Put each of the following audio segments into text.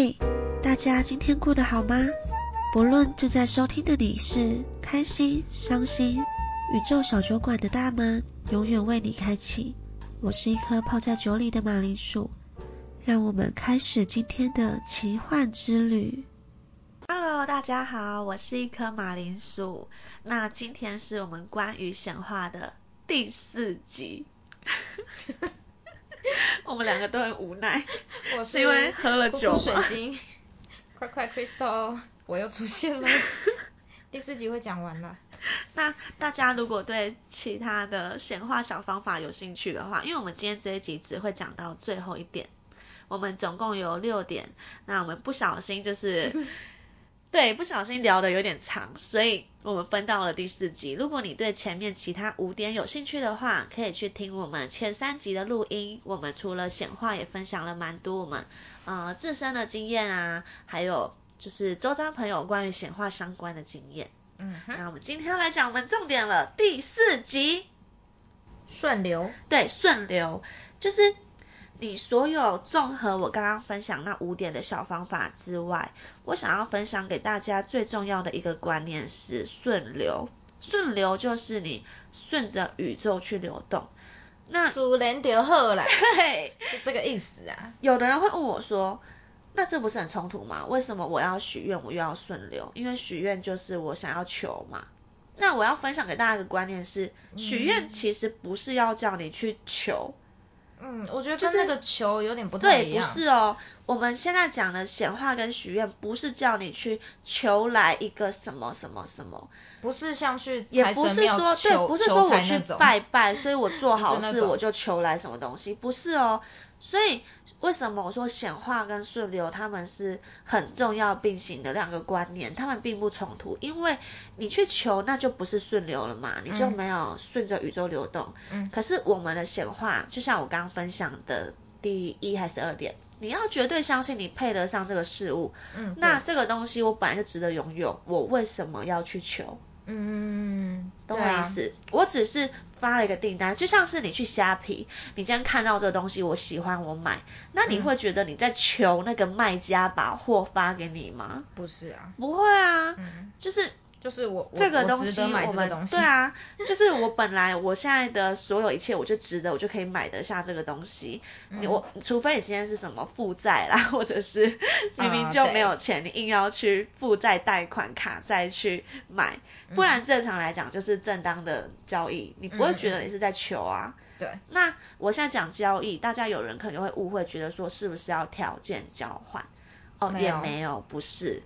嘿，大家今天过得好吗？不论正在收听的你是开心、伤心，宇宙小酒馆的大门永远为你开启。我是一颗泡在酒里的马铃薯，让我们开始今天的奇幻之旅。Hello，大家好，我是一颗马铃薯。那今天是我们关于显化的第四集。我们两个都很无奈，我是因为喝了酒水晶，快快 Crystal，我又出现了。第四集会讲完了。那大家如果对其他的显化小方法有兴趣的话，因为我们今天这一集只会讲到最后一点，我们总共有六点，那我们不小心就是。对，不小心聊的有点长，所以我们分到了第四集。如果你对前面其他五点有兴趣的话，可以去听我们前三集的录音。我们除了显化，也分享了蛮多我们呃自身的经验啊，还有就是周遭朋友关于显化相关的经验。嗯，那我们今天要来讲我们重点了，第四集顺流。对，顺流就是。你所有综合我刚刚分享那五点的小方法之外，我想要分享给大家最重要的一个观念是顺流。顺流就是你顺着宇宙去流动。那主人就好啦。对，是这个意思啊。有的人会问我说，那这不是很冲突吗？为什么我要许愿，我又要顺流？因为许愿就是我想要求嘛。那我要分享给大家一个观念是，许愿其实不是要叫你去求。嗯，我觉得跟那个球有点不太一样。对，不是哦。我们现在讲的显化跟许愿，不是叫你去求来一个什么什么什么，不是像去也不是说对，不是说我去拜拜，所以我做好事我就求来什么东西，不是哦。所以。为什么我说显化跟顺流他们是很重要并行的两个观念？他们并不冲突，因为你去求那就不是顺流了嘛，你就没有顺着宇宙流动。嗯。可是我们的显化，就像我刚刚分享的第一还是二点，你要绝对相信你配得上这个事物。嗯。那这个东西我本来就值得拥有，我为什么要去求？嗯，懂我意思？我只是发了一个订单，就像是你去虾皮，你今天看到这个东西，我喜欢，我买，那你会觉得你在求那个卖家把货发给你吗？不是啊，不会啊，就是。就是我这个东西，我们对啊，就是我本来我现在的所有一切，我就值得，我就可以买得下这个东西。我除非你今天是什么负债啦，或者是明明就没有钱，你硬要去负债贷款卡再去买，不然正常来讲就是正当的交易，你不会觉得你是在求啊。对。那我现在讲交易，大家有人可能会误会，觉得说是不是要条件交换？哦，也没有，不是。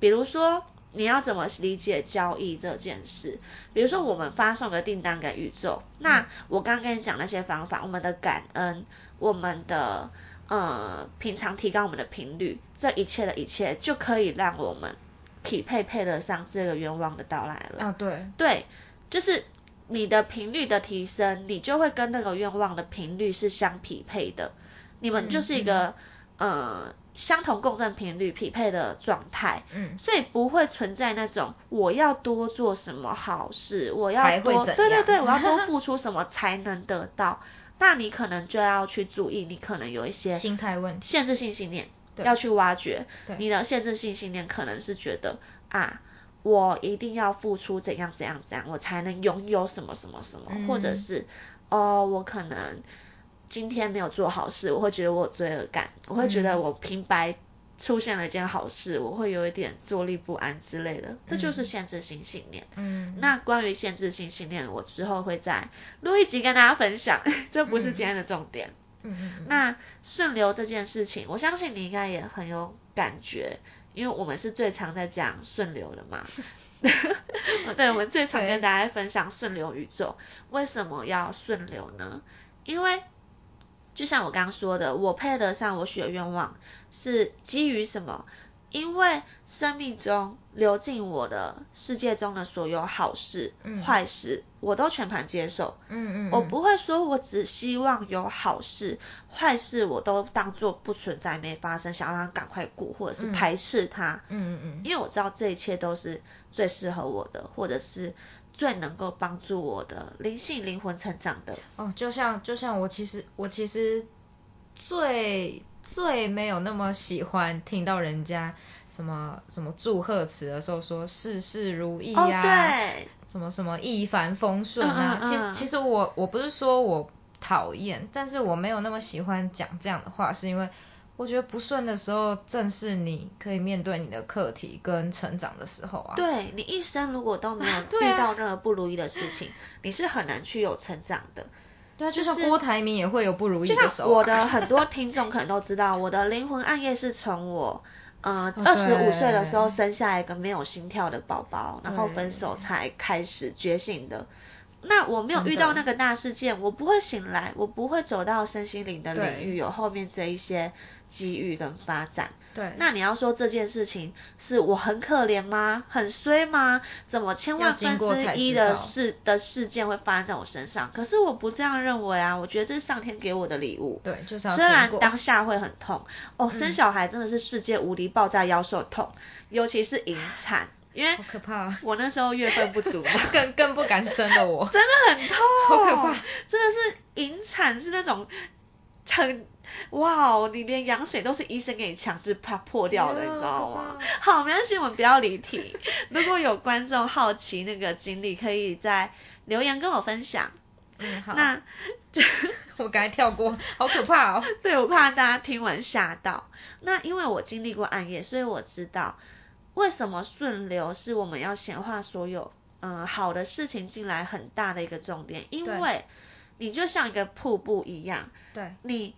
比如说。你要怎么理解交易这件事？比如说，我们发送个订单给宇宙，那我刚刚跟你讲那些方法，我们的感恩，我们的呃平常提高我们的频率，这一切的一切就可以让我们匹配配得上这个愿望的到来了。啊，对，对，就是你的频率的提升，你就会跟那个愿望的频率是相匹配的，你们就是一个呃。相同共振频率匹配的状态，嗯，所以不会存在那种我要多做什么好事，我要多对对对，我要多付出什么才能得到，那你可能就要去注意，你可能有一些心态问题、限制性信念要去挖掘。你的限制性信念可能是觉得啊，我一定要付出怎样怎样怎样，我才能拥有什么什么什么，或者是哦，我可能。今天没有做好事，我会觉得我有罪恶感，我会觉得我平白出现了一件好事，我会有一点坐立不安之类的，这就是限制性信念。嗯，那关于限制性信念，我之后会再录一集跟大家分享，这不是今天的重点。嗯嗯。那顺流这件事情，我相信你应该也很有感觉，因为我们是最常在讲顺流的嘛。对，我们最常跟大家分享顺流宇宙，为什么要顺流呢？因为就像我刚刚说的，我配得上我许的愿望是基于什么？因为生命中流进我的世界中的所有好事、坏事，我都全盘接受。嗯嗯，我不会说我只希望有好事，坏事我都当做不存在、没发生，想要让它赶快过，或者是排斥它。嗯嗯嗯，因为我知道这一切都是最适合我的，或者是。最能够帮助我的灵性灵魂成长的。哦，就像就像我其实我其实最最没有那么喜欢听到人家什么什么祝贺词的时候说事事如意呀，对，什么什么一帆风顺啊。其实其实我我不是说我讨厌，但是我没有那么喜欢讲这样的话，是因为我觉得不顺的时候正是你可以面对你的课题跟成长的时候啊。对你一生如果都没有 遇到任何不如意的事情，你是很难去有成长的。对，就像郭台铭也会有不如意的时候。我的很多听众可能都知道，我的灵魂暗夜是从我呃二十五岁的时候生下一个没有心跳的宝宝，然后分手才开始觉醒的。那我没有遇到那个大事件，我不会醒来，我不会走到身心灵的领域，有后面这一些机遇跟发展。对。那你要说这件事情是我很可怜吗？很衰吗？怎么千万分之一的事的事件会发生在我身上？可是我不这样认为啊，我觉得这是上天给我的礼物。对，就是要虽然当下会很痛，哦，生小孩真的是世界无敌爆炸腰受痛，尤其是引产。因为好可怕，我那时候月份不足，更更不敢生了。我真的很痛，好可怕，真的是引产是那种很哇，你连羊水都是医生给你强制怕破掉的，你知道吗？好，没关系，我们不要离题。如果有观众好奇那个经历，可以在留言跟我分享。嗯，好。那 我刚才跳过，好可怕哦。对，我怕大家听完吓到。那因为我经历过暗夜，所以我知道。为什么顺流是我们要显化所有嗯好的事情进来很大的一个重点？因为你就像一个瀑布一样，对，你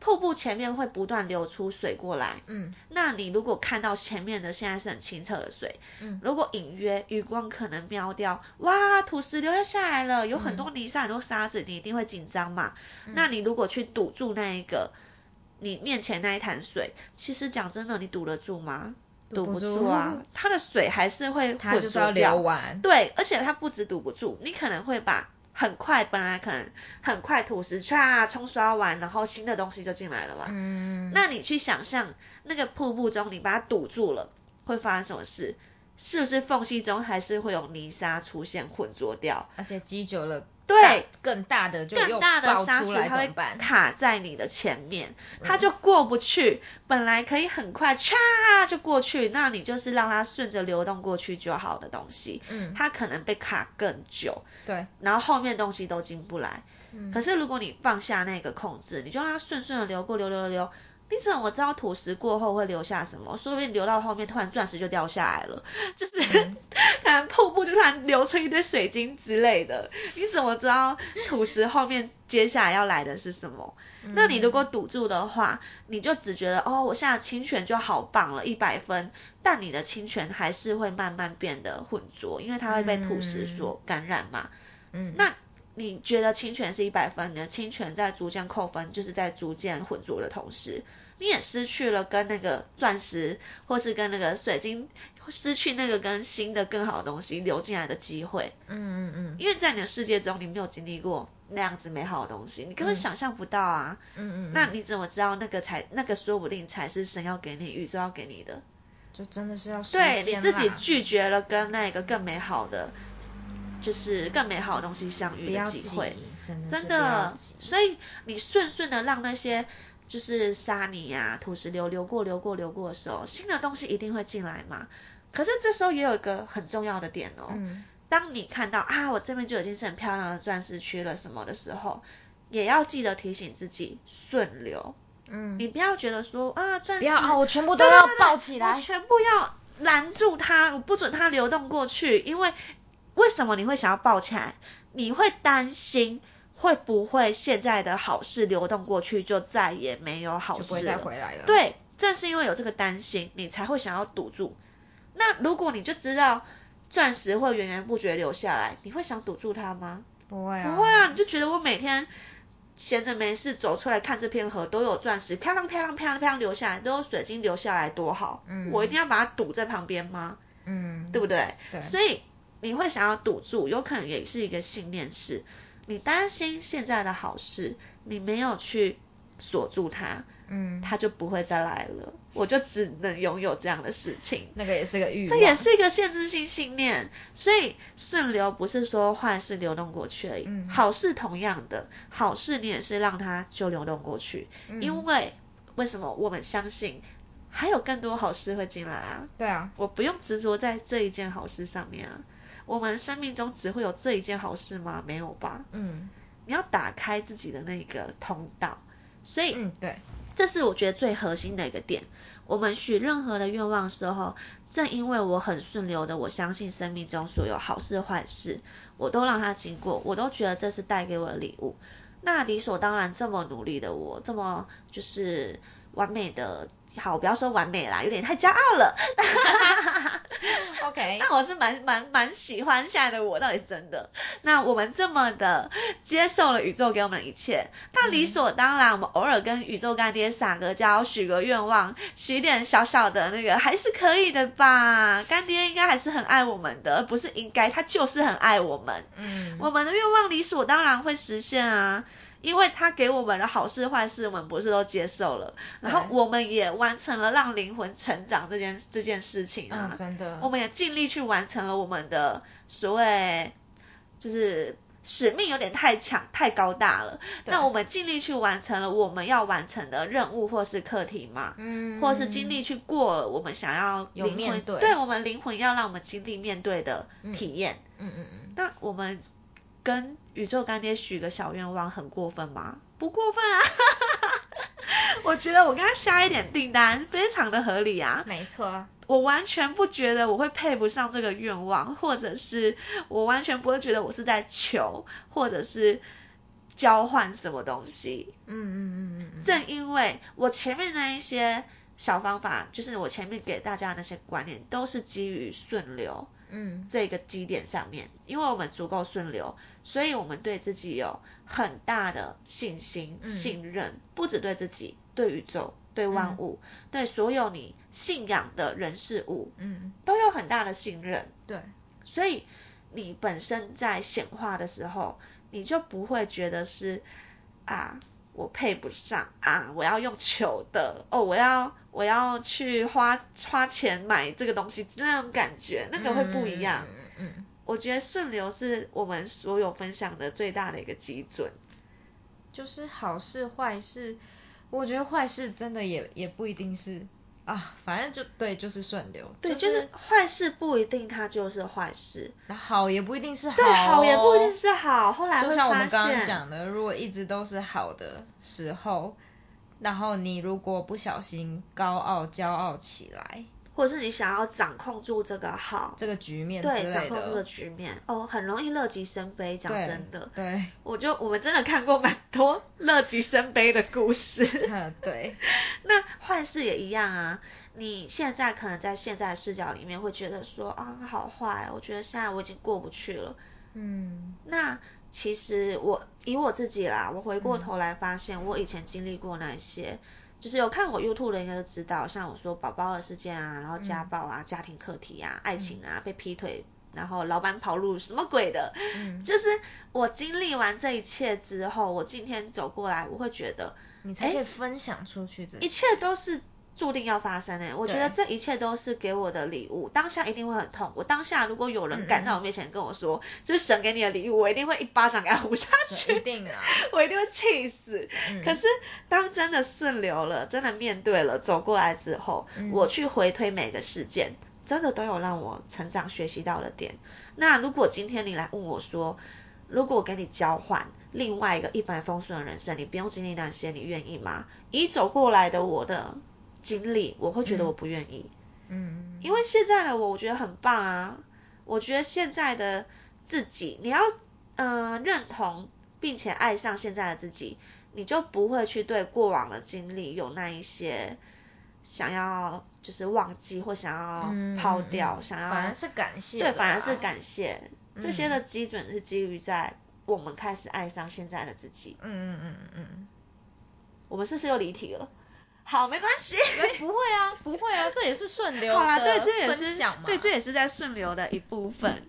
瀑布前面会不断流出水过来，嗯，那你如果看到前面的现在是很清澈的水，嗯，如果隐约余光可能瞄掉，哇，土石流下来了，有很多泥沙很多沙子，你一定会紧张嘛？那你如果去堵住那一个你面前那一潭水，其实讲真的，你堵得住吗？堵不住啊，它的水还是会它就是要流完。对，而且它不止堵不住，你可能会把很快本来可能很快土石唰冲刷完，然后新的东西就进来了嘛。嗯。那你去想象那个瀑布中，你把它堵住了，会发生什么事？是不是缝隙中还是会有泥沙出现混浊掉？而且积久了。对，更大的就更大的沙石，它会卡在你的前面，它就过不去。本来可以很快唰就过去，那你就是让它顺着流动过去就好的东西。嗯，它可能被卡更久。对，然后后面东西都进不来。嗯，可是如果你放下那个控制，你就让它顺顺的流过，流流流流。你怎么知道土石过后会留下什么？说不定流到后面，突然钻石就掉下来了，就是 可能瀑布就突然流出一堆水晶之类的。你怎么知道土石后面接下来要来的是什么？那你如果堵住的话，你就只觉得哦，我现在清泉就好棒了，一百分。但你的清泉还是会慢慢变得浑浊，因为它会被土石所感染嘛。嗯，那。你觉得侵权是一百分，你的侵权在逐渐扣分，就是在逐渐混浊的同时，你也失去了跟那个钻石或是跟那个水晶失去那个跟新的更好的东西流进来的机会。嗯嗯嗯。因为在你的世界中，你没有经历过那样子美好的东西，你根本想象不到啊。嗯嗯。那你怎么知道那个才那个说不定才是神要给你，宇宙要给你的？就真的是要对你自己拒绝了跟那个更美好的。就是更美好的东西相遇的机会，真的，所以你顺顺的让那些就是沙泥啊、土石流流过、流过、流过的时候，新的东西一定会进来嘛。可是这时候也有一个很重要的点哦，当你看到啊，我这边就已经是很漂亮的钻石区了什么的时候，也要记得提醒自己顺流。嗯，你不要觉得说啊，钻石不要啊，我全部都要抱起来，全部要拦住它，我不准它流动过去，因为。为什么你会想要抱起来？你会担心会不会现在的好事流动过去就再也没有好事了？回来了。对，正是因为有这个担心，你才会想要堵住。那如果你就知道钻石会源源不绝流下来，你会想堵住它吗？不会啊，不会啊，你就觉得我每天闲着没事走出来看这片河，都有钻石漂亮漂亮漂亮漂亮流下来，都有水晶流下来，多好。嗯。我一定要把它堵在旁边吗？嗯。对不对？对。所以。你会想要堵住，有可能也是一个信念，是你担心现在的好事，你没有去锁住它，嗯，它就不会再来了。我就只能拥有这样的事情，那个也是个欲望，这也是一个限制性信念。所以顺流不是说坏事流动过去而已，嗯，好事同样的，好事你也是让它就流动过去，因为为什么我们相信还有更多好事会进来啊？对啊，我不用执着在这一件好事上面啊。我们生命中只会有这一件好事吗？没有吧。嗯。你要打开自己的那个通道，所以，嗯，对，这是我觉得最核心的一个点。我们许任何的愿望时候，正因为我很顺流的，我相信生命中所有好事坏事，我都让它经过，我都觉得这是带给我的礼物。那理所当然，这么努力的我，这么就是完美的。好，不要说完美啦，有点太骄傲了。OK，那我是蛮蛮蛮喜欢现在的我，到底是真的。那我们这么的接受了宇宙给我们的一切，那理所当然，我们偶尔跟宇宙干爹撒个娇，许个愿望，许点小小的那个，还是可以的吧？干爹应该还是很爱我们的，而不是应该，他就是很爱我们。嗯，我们的愿望理所当然会实现啊。因为他给我们的好事坏事，我们不是都接受了，然后我们也完成了让灵魂成长这件这件事情啊，真的，我们也尽力去完成了我们的所谓就是使命，有点太强太高大了。那我们尽力去完成了我们要完成的任务或是课题嘛，嗯，或是尽力去过我们想要灵魂对。我们灵魂要让我们经历面对的体验，嗯嗯嗯，那我们。跟宇宙干爹许个小愿望很过分吗？不过分啊，我觉得我跟他下一点订单非常的合理啊。没错，我完全不觉得我会配不上这个愿望，或者是我完全不会觉得我是在求，或者是交换什么东西。嗯嗯嗯嗯。正因为我前面那一些小方法，就是我前面给大家的那些观念，都是基于顺流。嗯，这个基点上面，因为我们足够顺流，所以我们对自己有很大的信心、信任，不止对自己，对宇宙、对万物、对所有你信仰的人事物，嗯，都有很大的信任。对，所以你本身在显化的时候，你就不会觉得是啊。我配不上啊！我要用求的哦，我要我要去花花钱买这个东西，那种感觉那个会不一样。嗯嗯，我觉得顺流是我们所有分享的最大的一个基准。就是好事坏事，我觉得坏事真的也也不一定是。啊，反正就对，就是顺流。对，就是坏事不一定它就是坏事，那好也不一定是好。对，好也不一定是好。后来就像我们刚刚讲的，如果一直都是好的时候，然后你如果不小心高傲、骄傲起来。或者是你想要掌控住这个好这个局面，对，掌控住这个局面，哦，很容易乐极生悲。讲真的，对，我就我们真的看过蛮多 乐极生悲的故事。对，那坏事也一样啊。你现在可能在现在的视角里面会觉得说啊，好坏，我觉得现在我已经过不去了。嗯，那其实我以我自己啦，我回过头来发现，我以前经历过那些。就是有看我 YouTube 的应该都知道，像我说宝宝的事件啊，然后家暴啊、家庭课题啊、爱情啊、被劈腿，然后老板跑路什么鬼的，就是我经历完这一切之后，我今天走过来，我会觉得你才可以分享出去，这一切都是。注定要发生诶，我觉得这一切都是给我的礼物，当下一定会很痛。我当下如果有人敢在我面前跟我说这是神给你的礼物，我一定会一巴掌给他呼下去，一定啊，我一定会气死。可是当真的顺流了，真的面对了，走过来之后，我去回推每个事件，真的都有让我成长学习到的点。那如果今天你来问我说，如果我给你交换另外一个一帆风顺的人生，你不用经历那些，你愿意吗？以走过来的我的。经历我会觉得我不愿意，嗯，因为现在的我我觉得很棒啊，我觉得现在的自己，你要嗯认同并且爱上现在的自己，你就不会去对过往的经历有那一些想要就是忘记或想要抛掉，想要反而是感谢，对，反而是感谢这些的基准是基于在我们开始爱上现在的自己，嗯嗯嗯嗯，我们是不是又离题了？好，没关系。不会啊，不会啊，这也是顺流的这也是。对，这也是在顺流的一部分。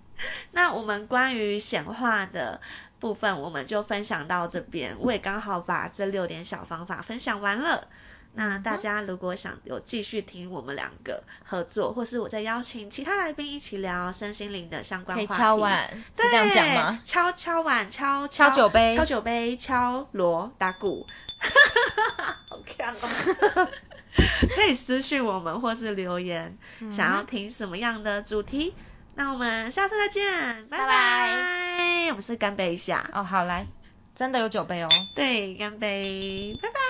那我们关于显化的部分，我们就分享到这边。我也刚好把这六点小方法分享完了。那大家如果想有继续听我们两个合作，或是我再邀请其他来宾一起聊身心灵的相关话题，敲碗，是这样讲吗？敲敲碗，敲敲酒杯，敲酒杯，敲锣打鼓。好看哦。可以私信我们或是留言，想要听什么样的主题？那我们下次再见，拜拜。我们是干杯一下。哦，好来，真的有酒杯哦。对，干杯，拜拜。